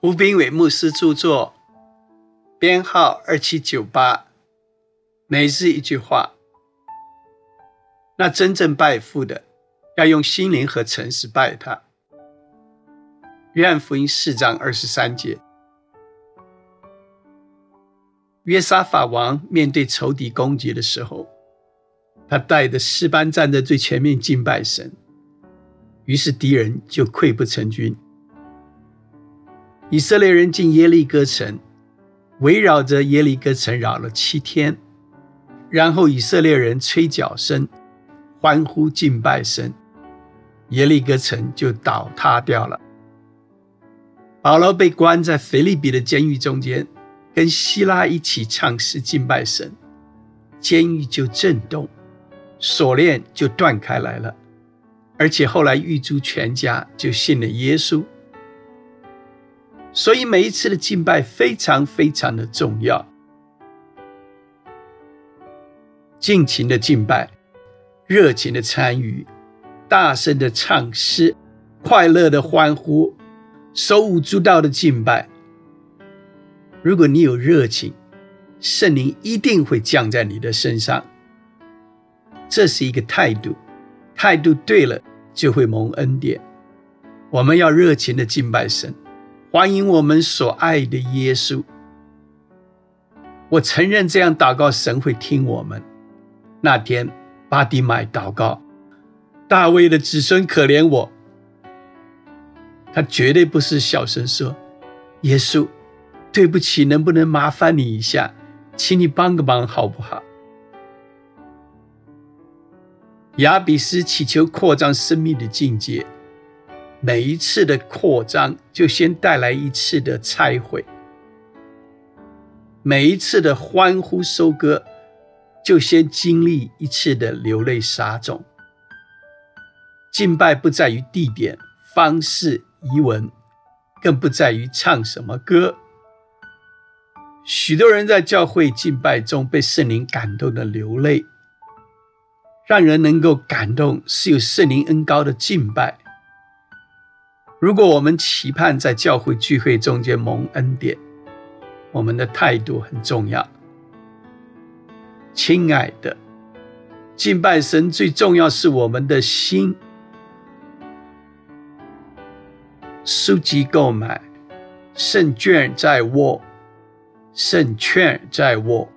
吴炳伟牧师著作，编号二七九八。每日一句话。那真正拜父的，要用心灵和诚实拜他。约翰福音四章二十三节。约沙法王面对仇敌攻击的时候，他带着诗班站在最前面敬拜神，于是敌人就溃不成军。以色列人进耶利哥城，围绕着耶利哥城绕了七天，然后以色列人吹角声，欢呼敬拜神，耶利哥城就倒塌掉了。保罗被关在腓利比的监狱中间，跟希拉一起唱诗敬拜神，监狱就震动，锁链就断开来了，而且后来狱卒全家就信了耶稣。所以每一次的敬拜非常非常的重要，尽情的敬拜，热情的参与，大声的唱诗，快乐的欢呼，手舞足蹈的敬拜。如果你有热情，圣灵一定会降在你的身上。这是一个态度，态度对了就会蒙恩典。我们要热情的敬拜神。欢迎我们所爱的耶稣。我承认这样祷告，神会听我们。那天，巴迪买祷告，大卫的子孙可怜我。他绝对不是小声说：“耶稣，对不起，能不能麻烦你一下，请你帮个忙好不好？”雅比斯祈求扩张生命的境界。每一次的扩张，就先带来一次的拆毁；每一次的欢呼收割，就先经历一次的流泪撒种。敬拜不在于地点、方式、仪文，更不在于唱什么歌。许多人在教会敬拜中被圣灵感动的流泪，让人能够感动，是有圣灵恩高的敬拜。如果我们期盼在教会聚会中间蒙恩典，我们的态度很重要。亲爱的，敬拜神最重要是我们的心。书籍购买，胜券在握，胜券在握。